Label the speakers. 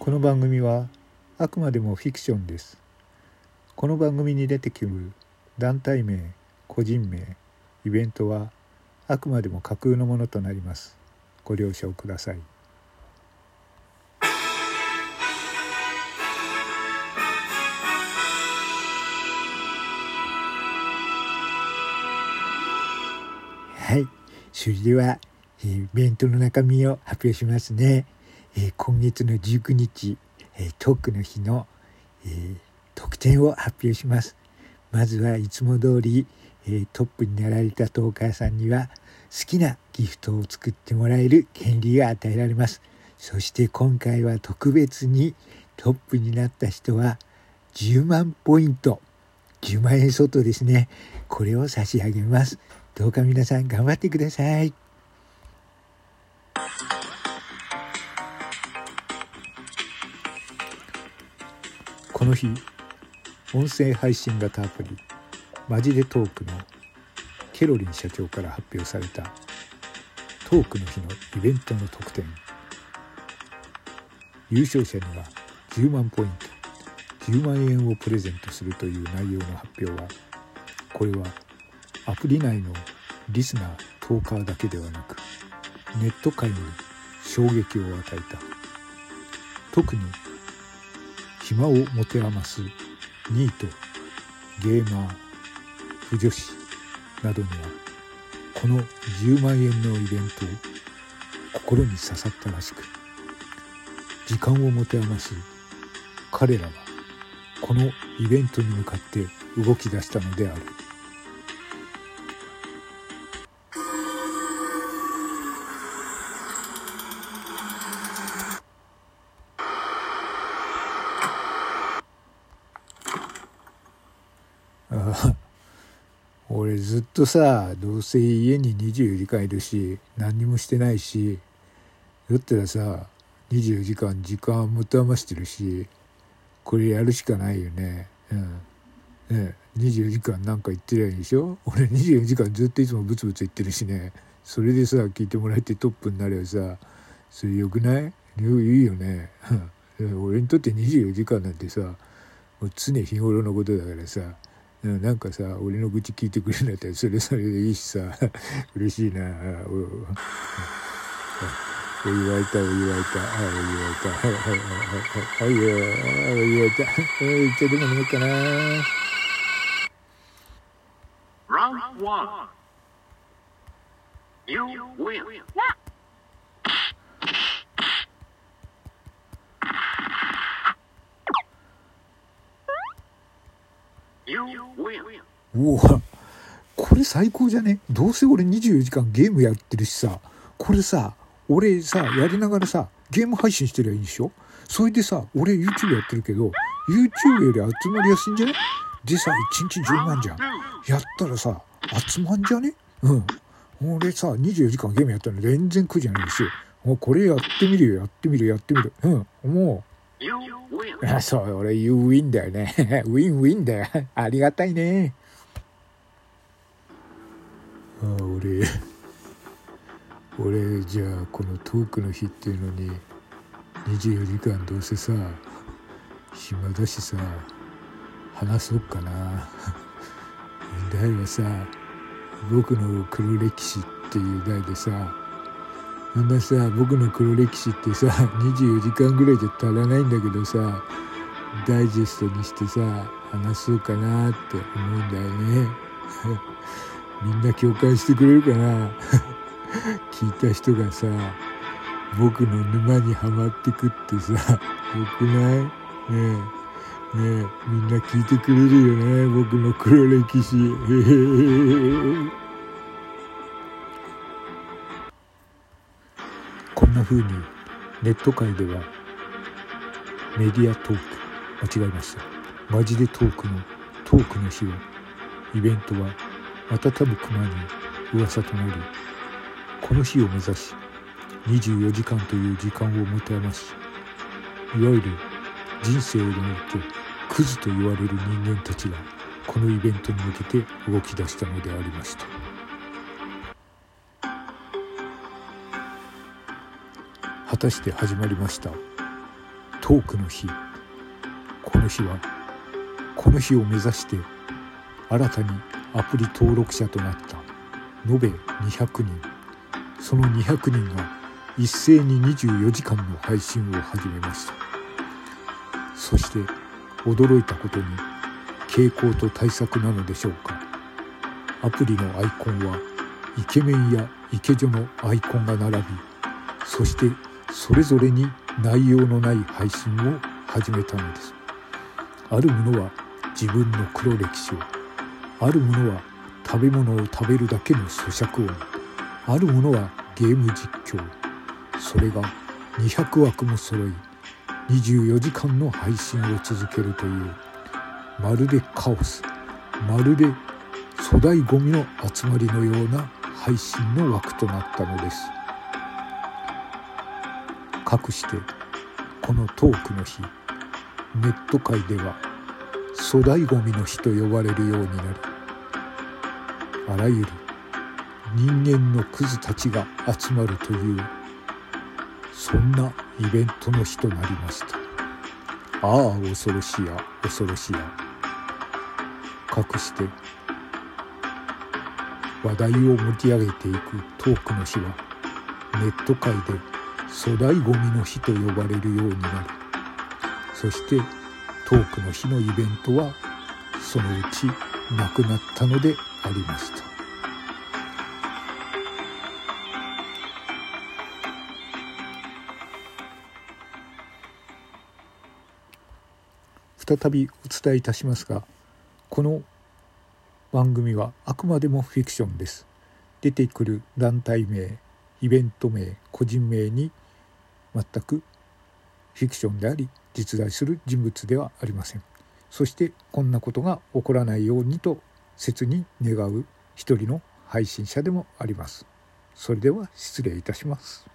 Speaker 1: この番組はあくまでもフィクションです。この番組に出てくる団体名個人名イベントはあくまでも架空のものとなります。ご了承ください。はい。それでは、イベントの中身を発表しますね、え今月の19日、えートークの日の、え特典を発表します。まずはいつも通り、えトップになられたトーカーさんには好きなギフトを作ってもらえる権利が与えられます。そして今回は特別にトップになった人は10万ポイント。10万円相当ですね。これを差し上げます。どうか皆さん頑張ってください。この日音声配信型アプリマジでトークのケロリン社長から発表されたトークの日のイベントの特典。優勝者には10万ポイント10万円をプレゼントするという内容の発表はこれはアプリ内のリスナートーカーだけではなくネット界に衝撃を与えた。特に暇を持て余す。ニートゲーマー不女子などにはこの10万円のイベントを心に刺さったらしく時間を持て余す。彼らはこのイベントに向かって動き出したのである。俺ずっとさどうせ家に24時間いるし何にもしてないしだったらさ24時間時間持て余してるしこれやるしかないよね。うん。ね24時間なんか言ってりゃいいでしょ？俺24時間ずっといつもブツブツ言ってるしね。それでさ聞いてもらえてトップになればさそれよくない？いいよね。俺にとって24時間なんてさもう常日頃のことだからさ。なんかさ俺の愚痴聞いてくれるんだったらそれそれでいいしさ。嬉しいな。おお湯沸いたお湯沸いたあお湯沸いた。はいはいはいはいはいはいお湯沸いたはいちょっとでも飲もうかな。
Speaker 2: Round one. You win. You win.
Speaker 1: うわこれ最高じゃね？どうせ俺24時間ゲームやってるしさこれさ俺さやりながらさゲーム配信してりゃいいんでしょ？それでさ俺 YouTube やってるけど YouTube より集まりやすいんじゃね？でさ1日10万じゃん。やったらさ集まんじゃね？うん。俺さ24時間ゲームやったの全然苦じゃないし。もうこれやってみるよやってみるやってみる。うん。もう。そう俺 You win だよね。ウィンウィンだよ。ありがたいねああ俺俺じゃあこのトークの日っていうのに24時間どうせさ暇だしさ話そうかな。題はさ僕の黒歴史っていう題でさあんなさ僕の黒歴史ってさ24時間ぐらいじゃ足らないんだけどさダイジェストにしてさ話そうかなって思うんだよね。みんな共感してくれるかな？聞いた人がさ僕の沼にはまってくってさよくない？ねえ。ねえ。みんな聞いてくれるよね？僕の黒歴史。こんな風にネット界ではメディアトーク。間違えました。マジでトークのトークの日はイベントは瞬ぶ熊に噂となりこの日を目指し24時間という時間を持て余しいわゆる人生においてクズと言われる人間たちがこのイベントに向けて動き出したのでありました。果たして始まりましたトトークの日。この日はこの日を目指して新たにアプリ登録者となった。延べ200人。その200人が一斉に24時間の配信を始めました。そして驚いたことに傾向と対策なのでしょうか。アプリのアイコンはイケメンやイケ女のアイコンが並びそしてそれぞれに内容のない配信を始めたのです。ある者は自分の黒歴史をある者は食べ物を食べるだけの咀嚼音。ある者はゲーム実況。それが200枠も揃い24時間の配信を続けるという。まるでカオス。まるで粗大ごみの集まりのような配信の枠となったのです。かくしてこのトークの日ネット界では粗大ごみの日と呼ばれるようになりあらゆる人間のクズたちが集まるというそんなイベントの日となりました。ああ恐ろしや恐ろしや。かくして話題を盛り上げていくトークの日はネット界で粗大ごみの日と呼ばれるようになりそしてトークの日のイベントはそのうちなくなったのでありました。再びお伝えいたしますがこの番組はあくまでもフィクションです。出てくる団体名イベント名個人名に全くフィクションであり実在する人物ではありません。そしてこんなことが起こらないようにと切に願う一人の配信者でもあります。それでは失礼いたします。